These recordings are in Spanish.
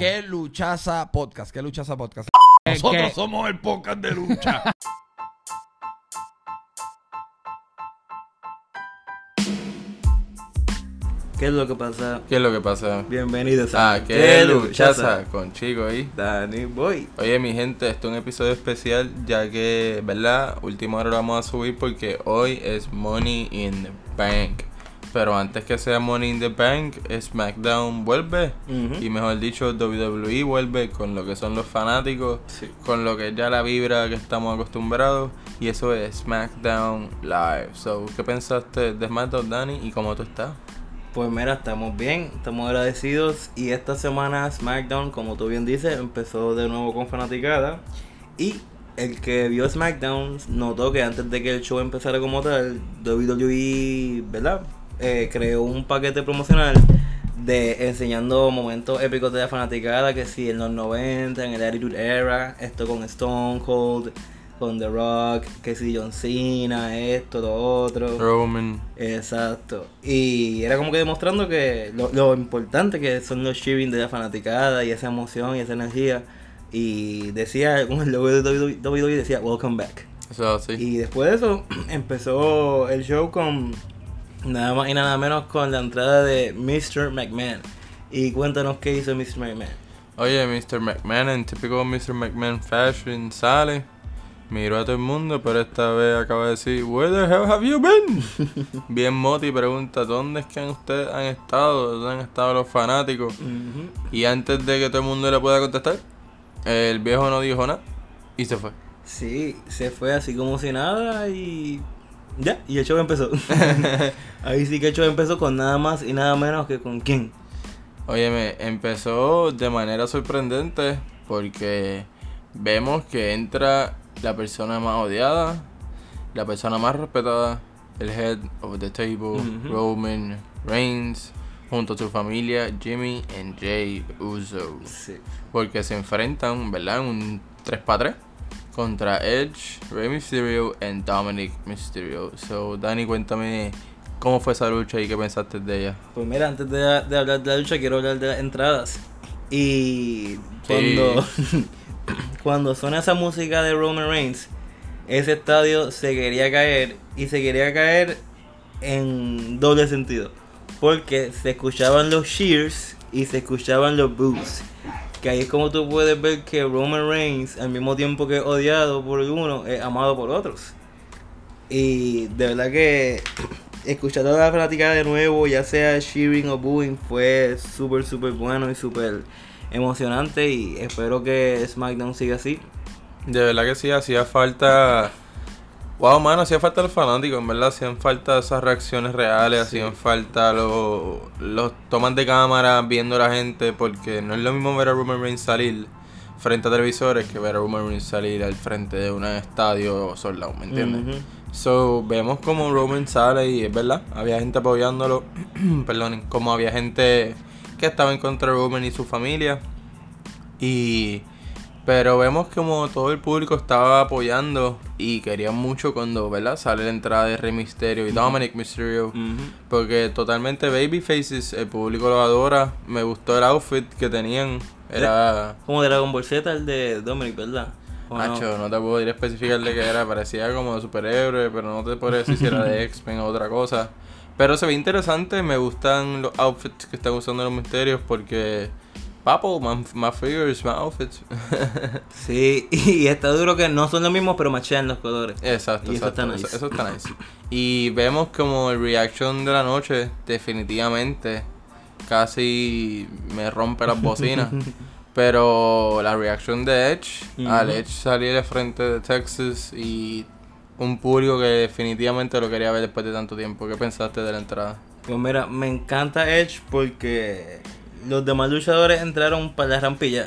¿Qué luchaza podcast? ¿Qué luchaza podcast? Nosotros ¿qué? somos el podcast de lucha. ¿Qué es lo que pasa? ¿Qué es lo que pasa? Bienvenidos a Ah, qué luchaza con Chico ahí. Danny Boy. Oye, mi gente, esto es un episodio especial ya que, ¿verdad? Última hora lo vamos a subir porque hoy es Money in the Bank. Pero antes que sea Money in the Bank, SmackDown vuelve. Y mejor dicho, WWE vuelve con lo que son los fanáticos, Sí. con lo que es ya la vibra que estamos acostumbrados. Y eso es SmackDown Live. So, ¿qué pensaste de SmackDown, Dani? ¿Y cómo tú estás? Pues mira, estamos bien, estamos agradecidos y esta semana SmackDown, como tú bien dices, empezó de nuevo con fanaticada y el que vio SmackDown notó que antes de que el show empezara como tal, WWE, ¿verdad? Eh, creó un paquete promocional de enseñando momentos épicos de la fanaticada, que sí, en los 90, en el Attitude Era, esto con Stone Cold, con The Rock, que sí, John Cena, esto, lo otro. Roman. Exacto. Y era como que demostrando que lo, lo importante que son los cheering de la fanaticada y esa emoción y esa energía. Y decía, con el logo de WWE decía, Welcome back. Eso es así. Y después de eso empezó el show con nada más y nada menos con la entrada de Mr. McMahon. Y cuéntanos qué hizo Mr. McMahon. Oye, Mr. McMahon, en típico Mr. McMahon fashion, sale, miró a todo el mundo, pero esta vez acaba de decir, Where the hell have you been? Bien Moti pregunta, ¿dónde es que ustedes han estado? ¿Dónde han estado los fanáticos? Y antes de que todo el mundo le pueda contestar, el viejo no dijo nada y se fue. Sí, se fue así como si nada y ya, y el show empezó. Ahí sí que el show empezó con nada más y nada menos que con quién. Óyeme, empezó de manera sorprendente porque vemos que entra la persona más odiada, la persona más respetada, el head of the table. Roman Reigns, junto a su familia Jimmy y Jay Uso. Sí. Porque se enfrentan, ¿verdad? Un 3 para 3 contra Edge, Rey Mysterio y Dominic Mysterio. So, Dani, cuéntame cómo fue esa lucha y qué pensaste de ella. Pues mira, antes de, de hablar de la lucha, quiero hablar de las entradas. Y Sí. cuando, cuando suena esa música de Roman Reigns, ese estadio se quería caer y se quería caer en doble sentido. Porque se escuchaban los cheers y se escuchaban los boos. Que ahí es como tú puedes ver que Roman Reigns, al mismo tiempo que es odiado por uno, es amado por otros. Y de verdad que escuchar toda la fanática de nuevo, ya sea cheering o booing, fue súper, súper bueno y súper emocionante. Y espero que SmackDown siga así. De verdad que sí, hacía falta. Wow, mano, hacía falta los fanáticos, en verdad. Hacían falta esas reacciones reales, Sí. hacían falta los, los tomas de cámara viendo a la gente, porque no es lo mismo ver a Roman Reigns salir frente a televisores que ver a Roman Reigns salir al frente de un estadio sold out, ¿me entiendes? So, vemos como Roman sale y es verdad, había gente apoyándolo, perdonen, como había gente que estaba en contra de Roman y su familia. Y pero vemos como todo el público estaba apoyando y querían mucho cuando, ¿verdad? Sale la entrada de Rey Mysterio y Dominic Mysterio. Porque totalmente babyfaces, el público lo adora. Me gustó el outfit que tenían. Era... Como Dragon Ball Z, el de Dominic, ¿verdad? ¿O no? Te puedo ir a especificar de qué era, parecía como de superhéroe, pero no te puedo decir si era de X-Men o otra cosa. Pero se ve interesante, me gustan los outfits que están usando los misterios porque... Papo, más, más figures, más outfits. Sí, y está duro que no son los mismos, pero machean los colores. exacto, Y eso está nice. eso está nice. Y vemos como el reaction de la noche, definitivamente, casi me rompe las bocinas. Pero la reacción de Edge, al. Edge salir de frente de Texas y un público que definitivamente lo quería ver después de tanto tiempo. ¿Qué pensaste de la entrada? Pues mira, me encanta Edge porque los demás luchadores entraron para la rampilla.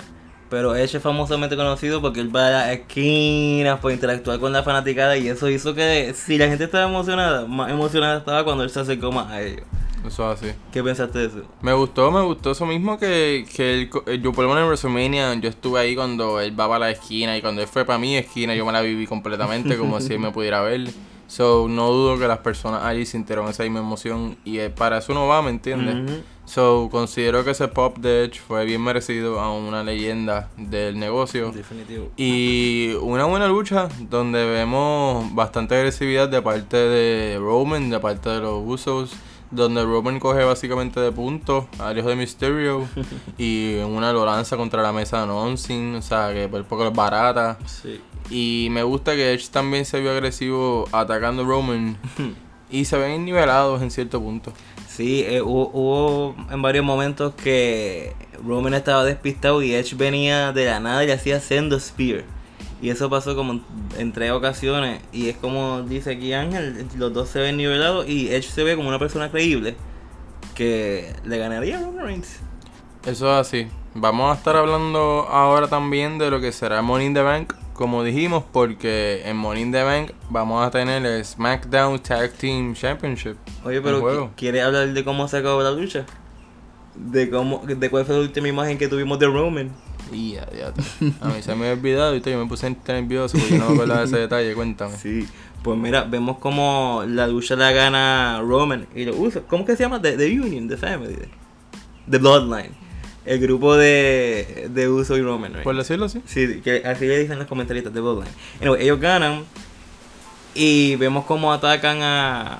Pero Edge es famosamente conocido porque él va a las esquinas por interactuar con la fanaticada y eso hizo que si la gente estaba emocionada, más emocionada estaba cuando él se acercó más a ellos. Eso es así. ¿Qué pensaste de eso? Me gustó, me gustó eso mismo que, que él, yo por lo menos en WrestleMania, yo estuve ahí cuando él va para la esquina y cuando él fue para mi esquina yo me la viví completamente como si él me pudiera ver. So, no dudo que las personas allí sintieron esa misma emoción y eh, para eso no va, ¿me entiendes? Ujú. So, considero que ese pop de Edge fue bien merecido a una leyenda del negocio. Definitivo. Y una buena lucha donde vemos bastante agresividad de parte de Roman, de parte de los Usos, donde Roman coge básicamente de punto a Dios de Mysterio y una lo lanza contra la mesa de Nonsin, o sea que por poco es barata. Sí. Y me gusta que Edge también se vio agresivo atacando a Roman y se ven nivelados en cierto punto. Sí, eh, hubo, hubo en varios momentos que Roman estaba despistado y Edge venía de la nada y le hacía Sendo Spear. Y eso pasó como en tres ocasiones. Y es como dice aquí Ángel, los dos se ven nivelados y Edge se ve como una persona creíble que le ganaría a Roman Reigns. Eso es así. Vamos a estar hablando ahora también de lo que será Money in the Bank, como dijimos, porque en in the Bank vamos a tener el SmackDown Tag Team Championship. Oye, pero juego. ¿qui- ¿quieres hablar de cómo se acabó la lucha? De cómo, de cuál fue la última imagen que tuvimos de Roman. Y ya, ya. A mí se me había olvidado y yo me puse nervioso porque no me acordaba de ese detalle. Cuéntame. Sí, pues mira, vemos como la lucha la gana Roman y lo usa. ¿Cómo que se llama? The, The Union, The Family, The Bloodline. El grupo de, de Uso y Roman, right? Por decirlo así. Sí, que así le dicen los comentaristas, The Bloodline. Anyway, ellos ganan y vemos cómo atacan a,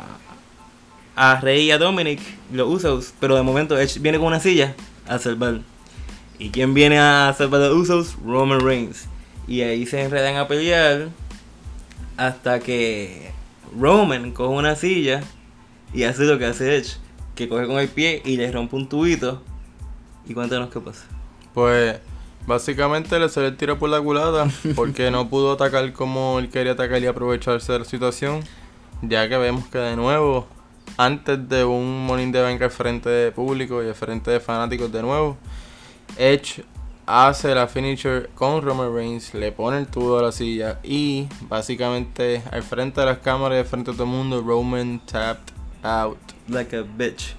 a Rey y a Dominic, los Usos, pero de momento Edge viene con una silla a salvar. ¿Y quién viene a salvar a los Usos? Roman Reigns. Y ahí se enredan a pelear hasta que Roman coge una silla y hace lo que hace Edge, que coge con el pie y le rompe un tubito. Y cuéntanos qué pasa. Pues básicamente le salió el tiro por la culata porque no pudo atacar como él quería atacar y aprovecharse de la situación. Ya que vemos que de nuevo, antes de un Morning de Bank al frente de público y al frente de fanáticos de nuevo, Edge hace la finisher con Roman Reigns, le pone el tubo a la silla y básicamente al frente de las cámaras y al frente de todo el mundo, Roman tapped out. Like a bitch.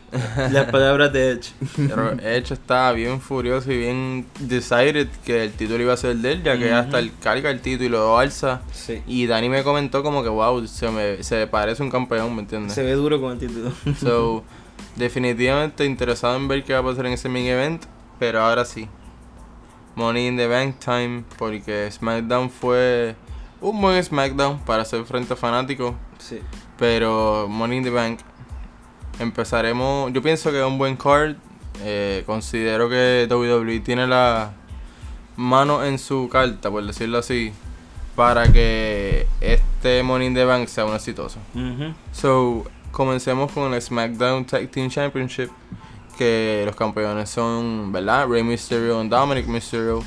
Las palabras de Edge. Pero Edge estaba bien furioso y bien decided que el título iba a ser de él, ya que hasta el carga el título y lo alza. Sí. Y Dani me comentó como que, wow, se me se parece un campeón, ¿me entiendes? Se ve duro con el título. So, definitivamente interesado en ver qué va a pasar en ese main event, pero ahora sí. Money in the Bank time, porque SmackDown fue un buen SmackDown para hacer frente a fanáticos. sí. Pero Money in the Bank empezaremos. Yo pienso que es un buen card. eh, considero que WWE tiene la mano en su carta, por decirlo así, para que este Money in the Bank sea un exitoso. Ujú. So, comencemos con el SmackDown Tag Team Championship. Que los campeones son, ¿verdad? Rey Mysterio y Dominic Mysterio.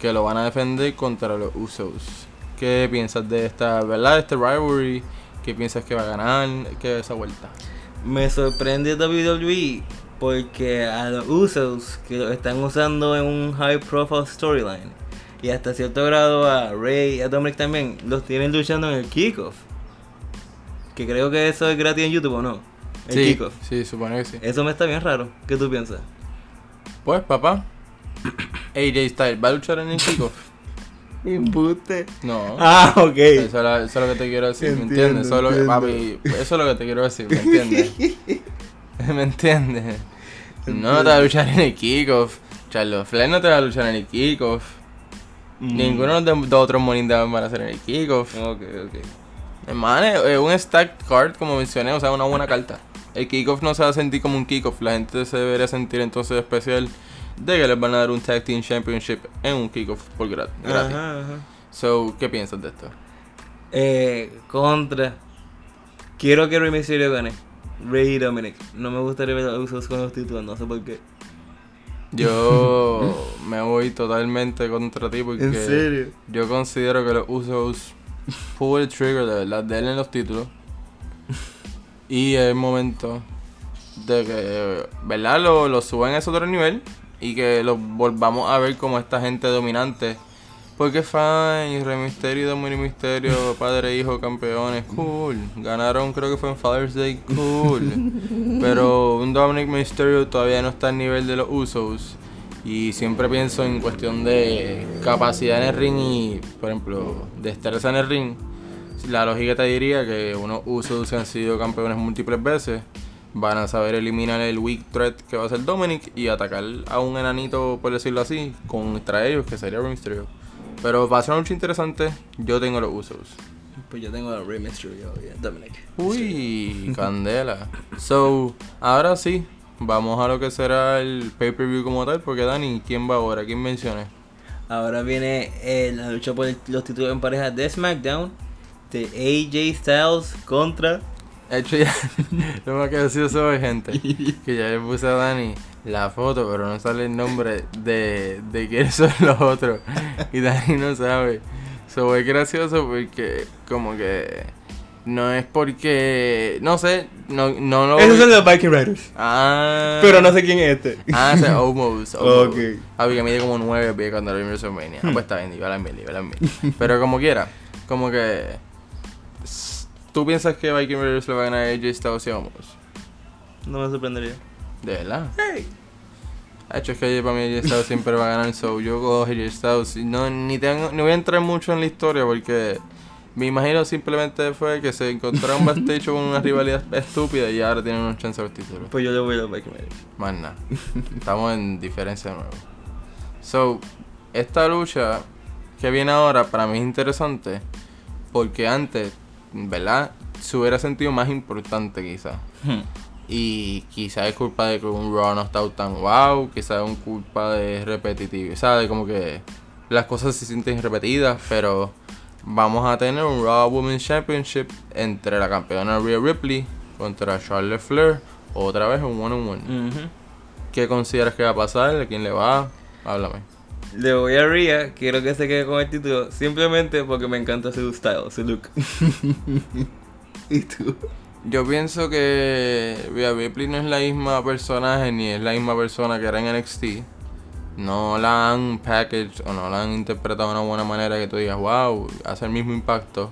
Que lo van a defender contra los Usos. ¿Qué piensas de esta, ¿verdad? De este rivalry. ¿Qué piensas que va a ganar? ¿Qué es esa vuelta? Me sorprende WWE porque a los Usos que lo están usando en un high profile storyline y hasta cierto grado a Rey y a Dominic también los tienen luchando en el kickoff. Que creo que eso es gratis en YouTube o no. El sí, kickoff. sí, supone que sí. Eso me está bien raro. ¿Qué tú piensas? Pues, papá. AJ Styles, ¿va a luchar en el kickoff? Embuste. No. Ah, ok. Eso es, lo, eso es lo que te quiero decir, ¿me Entiendo, entiendes? Eso, es lo que, entiendo. papi, eso es lo que te quiero decir, ¿me entiendes? ¿Me entiendes? No te va a luchar en el kickoff. Charles Flair no te va a luchar en el kickoff. Mm. Ninguno de los otros Morning Down van a hacer en el kickoff. Ok, ok. Hermano, es un stacked card, como mencioné, o sea, una buena carta. El kickoff no se va a sentir como un kickoff. La gente se debería sentir entonces especial de que les van a dar un Tag Team Championship en un kickoff por grat- gratis. Ajá, ajá. So, ¿qué piensas de esto? Eh, contra. Quiero que Rey Mysterio gane. Rey Dominic. No me gustaría ver los Usos con los títulos, no sé por qué. Yo me voy totalmente contra ti porque ¿En serio? yo considero que los usos pull el trigger de verdad, denle los títulos. Y es momento de que, ¿verdad? Lo, lo suban a ese otro nivel y que los volvamos a ver como esta gente dominante. Porque fine, Rey Misterio y Dominic Misterio, padre e hijo campeones, cool. Ganaron, creo que fue en Father's Day, cool. Pero un Dominic Mysterio todavía no está al nivel de los Usos. Y siempre pienso en cuestión de capacidad en el ring y, por ejemplo, destreza en el ring. La lógica te diría que unos Usos han sido campeones múltiples veces van a saber eliminar el weak threat que va a ser Dominic y atacar a un enanito, por decirlo así, contra ellos, que sería Rey Mysterio. Pero va a ser una lucha interesante. Yo tengo los usos. Pues yo tengo a Rey Mysterio y a Dominic. Uy, candela. So, ahora sí, vamos a lo que será el pay-per-view como tal, porque Dani, ¿quién va ahora? ¿Quién menciona? Ahora viene eh, la lucha por el- los títulos en pareja de SmackDown de AJ Styles contra De hecho, ya, lo más gracioso es, gente, que ya le puse a Dani la foto, pero no sale el nombre de, de quiénes son los otros. Y Dani no sabe. So, es gracioso porque, como que, no es porque, no sé, no, no lo. Esos son los Viking Riders. Ah. Pero no sé quién es este. Ah, es Omos. Ok. Ah, que mide como 9 pies cuando lo vi en WrestleMania. Ah, pues está bien, iba a la mil, iba a la mil. Pero como quiera, como que. ¿Tú piensas que Viking Raiders le va a ganar a AJ Styles y Omos? No me sorprendería. De verdad. Hey. De hecho, es que para mí AJ Styles siempre va a ganar. So, yo cojo AJ Styles. No, ni, tengo, ni voy a entrar mucho en la historia porque. Me imagino simplemente fue que se encontraron backstage con una rivalidad estúpida y ahora tienen una chance de los títulos. Pues yo le voy a los Viking Riders. Más nada. Estamos en diferencia de nuevo. So, esta lucha que viene ahora para mí es interesante porque antes, ¿verdad? Se hubiera sentido más importante quizás. Y quizás es culpa de que un Raw no está tan wow, quizás es culpa de repetitivo, ¿sabes? Como que las cosas se sienten repetidas, pero vamos a tener un Raw Women's Championship entre la campeona Rhea Ripley contra Charlotte Flair, otra vez un one on one. Ujú. ¿Qué consideras que va a pasar? ¿A quién le va? Háblame. Le voy a Rhea, quiero que se quede con el título simplemente porque me encanta su style, su look. ¿Y tú? Yo pienso que Rhea Ripley no es la misma personaje ni es la misma persona que era en NXT. No la han packaged o no la han interpretado de una buena manera que tú digas, wow, hace el mismo impacto.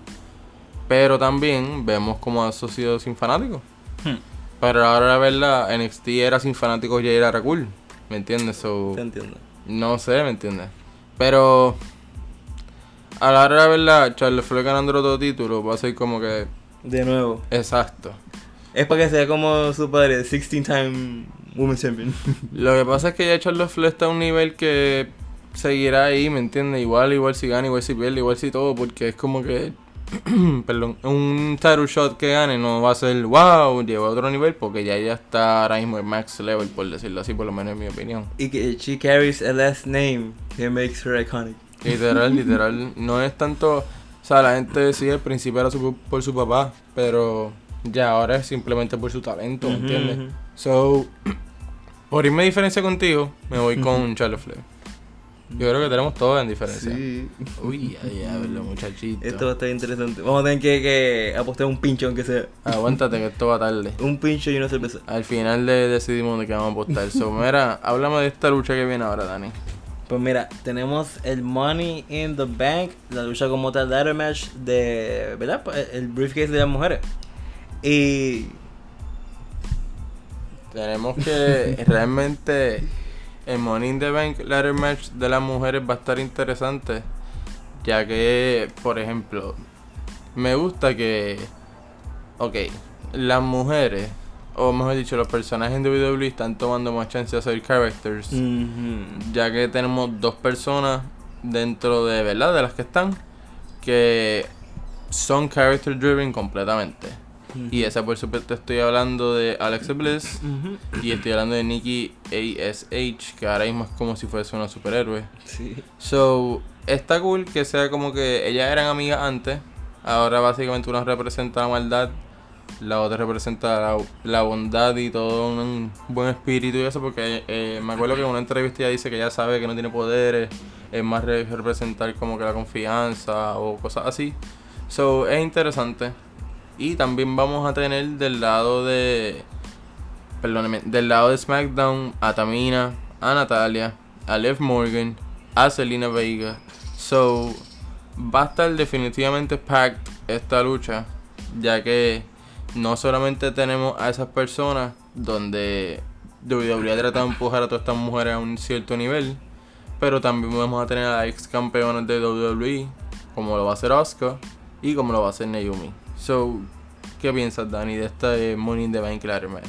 Pero también vemos cómo ha sido sin fanáticos. Hmm. Pero ahora la verdad, NXT era sin fanáticos y era cool. ¿Me entiendes? So, Te entiendo. No sé, ¿me entiendes? Pero a la hora de la verdad, Charles Flair ganando otro título va a ser como que De nuevo. exacto. Es para que sea como su padre, 16 time Women's Champion. Lo que pasa es que ya Charles Flair está a un nivel que seguirá ahí, ¿me entiendes? Igual, igual si gana, igual si pierde, igual si todo, porque es como que perdón, un title shot que gane no va a ser wow, llegó a otro nivel porque ya ya está ahora mismo en max level, por decirlo así, por lo menos en mi opinión. y que she carries a last name que makes her iconic. Literal, literal. No es tanto. O sea, la gente decía al principio era su- por su papá, pero ya ahora es simplemente por su talento, ¿me Ujú, entiendes? So, por irme a diferencia contigo, me voy con Charlotte Flair. Yo creo que tenemos todos en diferencia. Sí. Uy, ay, diablo, muchachito. Esto va a estar interesante. Vamos a tener que, que apostar un pincho, aunque sea. Aguántate que esto va tarde. Un pincho y una cerveza. Al final de- decidimos de qué vamos a apostar. So, mira, háblame de esta lucha que viene ahora, Dani. Pues mira, tenemos el Money in the Bank, la lucha como tal ladder match de, ¿verdad? Pues, El briefcase de las mujeres. Y Tenemos que realmente el Money in the Bank ladder match de las mujeres va a estar interesante. Ya que, por ejemplo, me gusta que. Ok, las mujeres, o mejor dicho, los personajes de WWE están tomando más chance de hacer characters. Ya que tenemos dos personas dentro de, ¿verdad? De las que están, que son character driven completamente. Y esa por supuesto estoy hablando de Alexa Bliss. Y estoy hablando de Nikki ASH, que ahora mismo es como si fuese una superhéroe. Sí. So, está cool que sea como que ellas eran amigas antes. Ahora básicamente una representa la maldad, la otra representa la, la bondad y todo un buen espíritu y eso. Porque eh, me acuerdo que en una entrevista ella dice que ella sabe que no tiene poderes, es más re- representar como que la confianza o cosas así. So, es interesante. Y también vamos a tener del lado de. Perdóneme, del lado de SmackDown a Tamina, a Natalia, a Liv Morgan, a Selena Vega. So, va a estar definitivamente packed esta lucha, ya que no solamente tenemos a esas personas donde WWE ha tratado de empujar a todas estas mujeres a un cierto nivel, pero también vamos a tener a ex campeones de WWE, como lo va a hacer Asuka y como lo va a hacer Naomi. So, ¿qué piensas, Dani, de esta eh, Money in the Bank ladder match?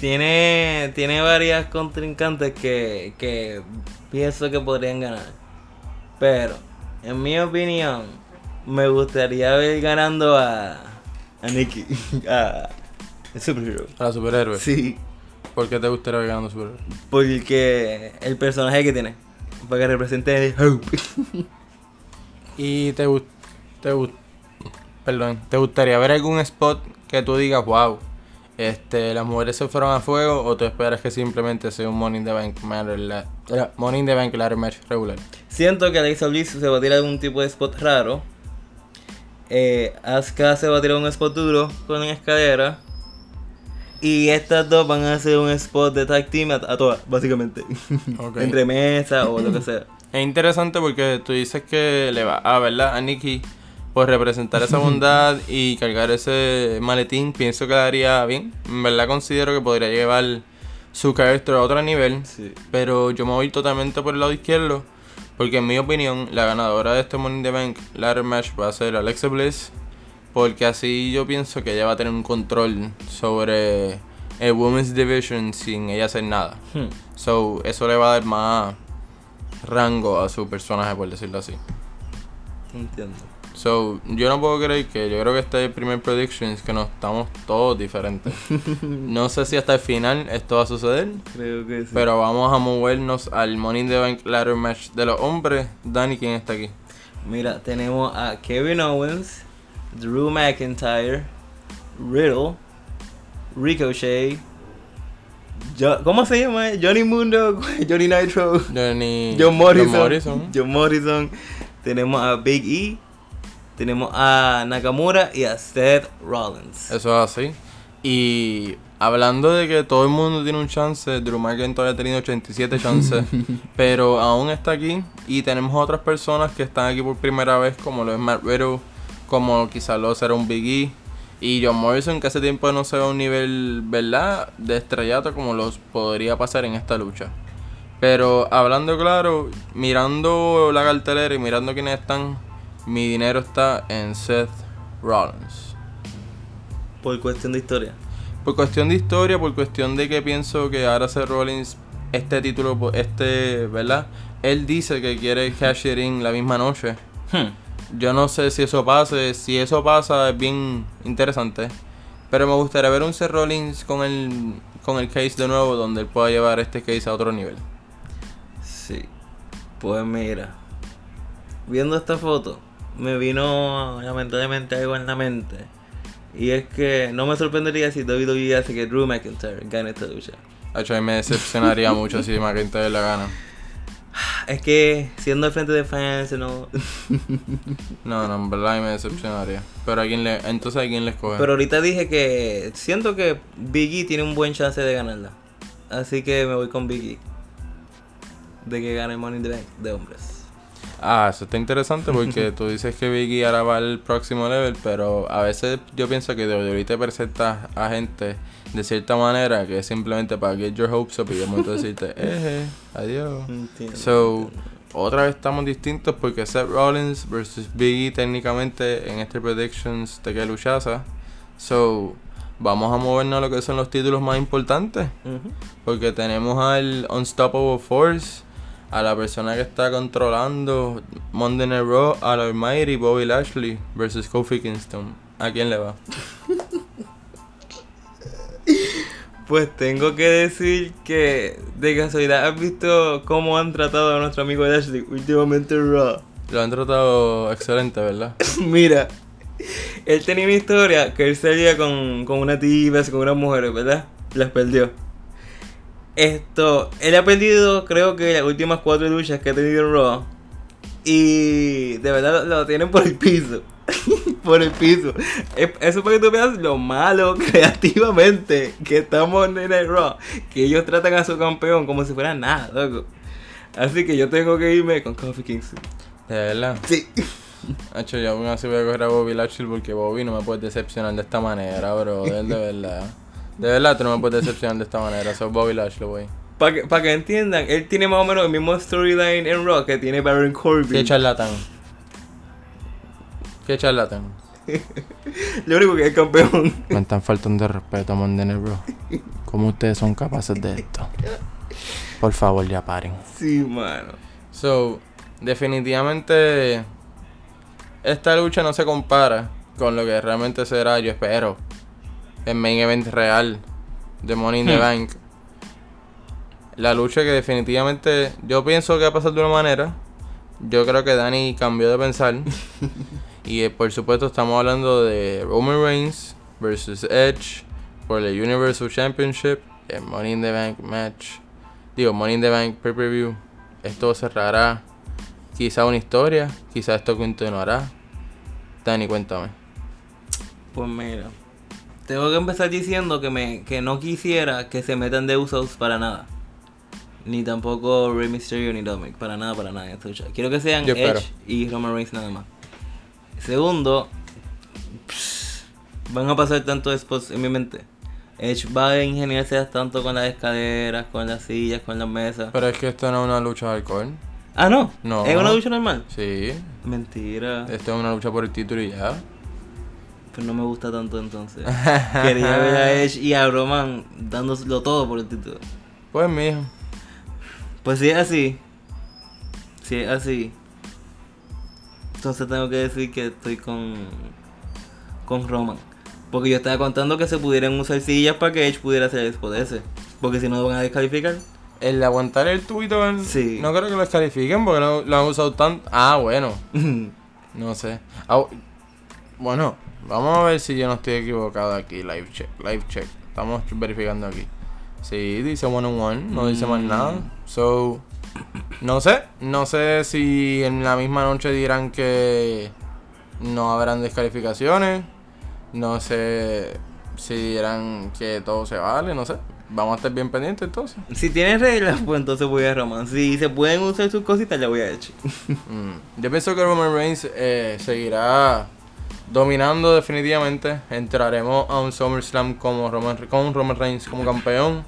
tiene, tiene varias contrincantes que, que pienso que podrían ganar. Pero, en mi opinión, me gustaría ver ganando a, a Nikki, a el superhero. A la superhéroe. Sí, ¿Por qué te gustaría ver ganando superhéroe? porque el personaje que tiene, para que represente el Hope. ¿Y te gust te perdón, te gustaría ver algún spot que tú digas, wow, este, las mujeres se fueron a fuego o tú esperas que simplemente sea un Money in the Bank la- Money in the Bank ladder match regular? Siento que Alexa Bliss se va a tirar algún tipo de spot raro. Eh, Asuka se va a tirar un spot duro con escalera. Y estas dos van a hacer un spot de tag team a, a todas, básicamente. Entre mesa o lo que sea. Es interesante porque tú dices que le va a, ¿verdad? A Nikki por representar esa bondad y cargar ese maletín, pienso que daría bien. En verdad considero que podría llevar su carácter a otro nivel. Sí. Pero yo me voy totalmente por el lado izquierdo. Porque en mi opinión, la ganadora de este Money in the Bank ladder match va a ser Alexa Bliss. Porque así yo pienso que ella va a tener un control sobre el Women's Division sin ella hacer nada. Hmm. So, eso le va a dar más rango a su personaje, por decirlo así. Entiendo. So, yo no puedo creer que yo creo que este es primer Predictions que nos estamos todos diferentes. No sé si hasta el final esto va a suceder. Creo que sí. Pero vamos a movernos al Money in the Bank Ladder Match de los hombres. Dani, ¿quién está aquí? Mira, tenemos a Kevin Owens, Drew McIntyre, Riddle, Ricochet. Jo- ¿Cómo se llama? Johnny Mundo, Johnny Nitro. Johnny John Morrison. John Morrison. John Morrison. Tenemos a Big E. Tenemos a Nakamura y a Seth Rollins. Eso es así. Y hablando de que todo el mundo tiene un chance, Drew McIntyre ha tenido 87 chances, pero aún está aquí. Y tenemos otras personas que están aquí por primera vez, como lo es Matt Riddle, como quizás lo será un Big E. Y John Morrison, que hace tiempo no se ve a un nivel, ¿verdad?, de estrellato como los podría pasar en esta lucha. Pero hablando claro, mirando la cartelera y mirando quiénes están, mi dinero está en Seth Rollins. Por cuestión de historia. Por cuestión de historia, por cuestión de que pienso que ahora Seth Rollins, este título, este, ¿verdad? Él dice que quiere cash it in la misma noche. Hmm. Yo no sé si eso pase, si eso pasa es bien interesante. Pero me gustaría ver un Seth Rollins con el, con el case de nuevo, donde él pueda llevar este case a otro nivel. Sí. Pues mira. Viendo esta foto, me vino lamentablemente algo en la mente. Y es que no me sorprendería si WWE hace que Drew McIntyre gane esta lucha. Mí me decepcionaría mucho si McIntyre la gana. Es que siendo al frente de fans, no. No, no, en verdad me decepcionaría. Pero a quién le, entonces a quién le escoge. Pero ahorita dije que siento que Big E tiene un buen chance de ganarla. Así que me voy con Big E. De que gane Money in the Bank de hombres. Ah, eso está interesante porque tú dices que Biggie ahora va al próximo level, pero a veces yo pienso que WWE te presenta a gente de cierta manera que es simplemente para get your hopes up y de momento decirte, eh, adiós. Entiendo. So, otra vez estamos distintos porque Seth Rollins versus Biggie técnicamente en este predictions te queda luchaza. So, vamos a movernos a lo que son los títulos más importantes. Porque tenemos al Unstoppable Force, a la persona que está controlando Monday Night Raw, al Almighty Bobby Lashley versus Kofi Kingston. ¿A quién le va? Pues tengo que decir que de casualidad has visto cómo han tratado a nuestro amigo Ashley últimamente en Raw. Lo han tratado excelente, ¿verdad? Mira, él tenía una historia que él salía con, con unas divas, con unas mujeres, ¿verdad? Las perdió. Esto, él ha perdido creo que las últimas cuatro luchas que ha tenido en Raw. Y de verdad lo, lo tienen por el piso. por el piso. Es- Eso para que tú veas lo malo creativamente que estamos en el Raw. Que ellos tratan a su campeón como si fuera nada, loco. Así que yo tengo que irme con Kofi Kingston. De verdad. Sí. Hacho, yo aún así voy a coger a Bobby Lashley porque Bobby no me puede decepcionar de esta manera, bro. De verdad. De verdad, tú no me puedes decepcionar de esta manera. Soy Bobby Lashley, güey. Para que, pa' que entiendan, él tiene más o menos el mismo storyline en Raw que tiene Baron Corbin. ¿Qué charlatán? ¿Qué charlatán? Lo único que es campeón. Me están faltando de respeto, Mondene, bro. ¿Cómo ustedes son capaces de esto? Por favor, ya paren. Sí, mano. So, definitivamente esta lucha no se compara con lo que realmente será, yo espero, el main event real de Money in the Hmm. Bank. La lucha que definitivamente yo pienso que va a pasar de una manera. Yo creo que Dani cambió de pensar. y eh, por supuesto estamos hablando de Roman Reigns versus Edge por el Universal Championship, el Money in the Bank match. Digo, Money in the Bank pay-per-view. Esto cerrará quizá una historia, quizá esto continuará. Dani, cuéntame. Pues mira. Tengo que empezar diciendo que me que no quisiera que se metan de usos para nada. Ni tampoco Rey Mysterio ni Dominic. Para nada, para nada. lucha. Quiero que sean Yo espero. Edge y Roman Reigns nada más. Segundo, pss, van a pasar tantos spots en mi mente. Edge va a ingeniarse tanto con las escaleras, con las sillas, con las mesas. Pero es que esto no es una lucha de alcohol. Ah, no. No. Es una lucha normal. Sí, Mentira. esto es una lucha por el título y ya. Pues no me gusta tanto entonces. Quería ver a Edge y a Roman dándoselo todo por el título. Pues mijo. Pues si es así, si es así, entonces tengo que decir que estoy con, con Roman. Porque yo estaba contando que se pudieran usar sillas para que Edge pudiera hacer el spot ese. Porque si no lo van a descalificar. El de aguantar el tuito, el- Sí. no creo que lo descalifiquen porque lo, lo han usado tanto. Ah, bueno, no sé. Ah, bueno, vamos a ver si yo no estoy equivocado aquí. Live check, live check. Estamos verificando aquí. Sí, dice one on one, no dice más Mm. nada. So, no sé, no sé si en la misma noche dirán que no habrán descalificaciones. No sé si dirán que todo se vale, no sé. Vamos a estar bien pendientes entonces. si tienen reglas, pues entonces voy a Roman. Si se pueden usar sus cositas, le voy a Edge. Mm, Yo pienso que Roman Reigns eh, seguirá dominando definitivamente. Entraremos a un SummerSlam como Roman, con Roman Reigns como campeón.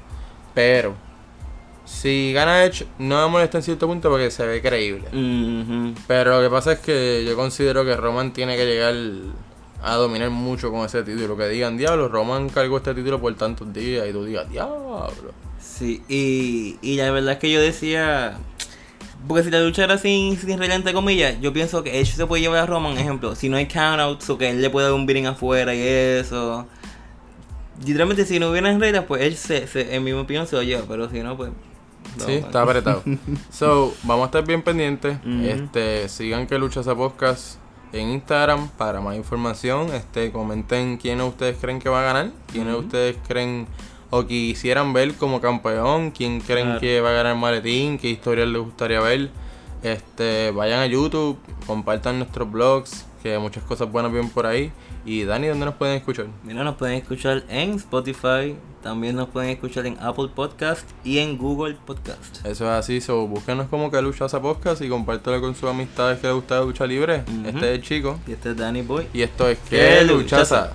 Pero si gana Edge, no me molesta en cierto punto porque se ve creíble. Pero lo que pasa es que yo considero que Roman tiene que llegar a dominar mucho con ese título. Que digan, diablo, Roman cargó este título por tantos días. Y tú digas, diablo. Sí, y, y la verdad es que yo decía. Porque si la lucha era sin, sin regla, entre comillas, yo pienso que Edge se puede llevar a Roman, ejemplo, si no hay countouts o que él le puede dar un beating afuera y eso. Literalmente, si no hubieran reglas, pues Edge, se, se- en mi opinión, se lo lleva, pero si no, pues. no, Sí, está apretado. so, vamos a estar bien pendientes. Este, sigan que lucha esa podcast en Instagram para más información. Este, comenten quiénes ustedes creen que va a ganar, quiénes Ujú. ustedes creen o quisieran ver como campeón, quién creen Claro. que va a ganar el maletín, qué historias les gustaría ver. Este, vayan a YouTube, compartan nuestros blogs, que muchas cosas buenas vienen por ahí. Y Dani, ¿dónde nos pueden escuchar? Mira, nos pueden escuchar en Spotify, también nos pueden escuchar en Apple Podcast y en Google Podcast. Eso es así, so búsquenos como que lucha esa podcast y compártelo con sus amistades que les gusta lucha libre. Este es el chico. Y este es Danny Boy. Y esto es ¡Qué que luchaza.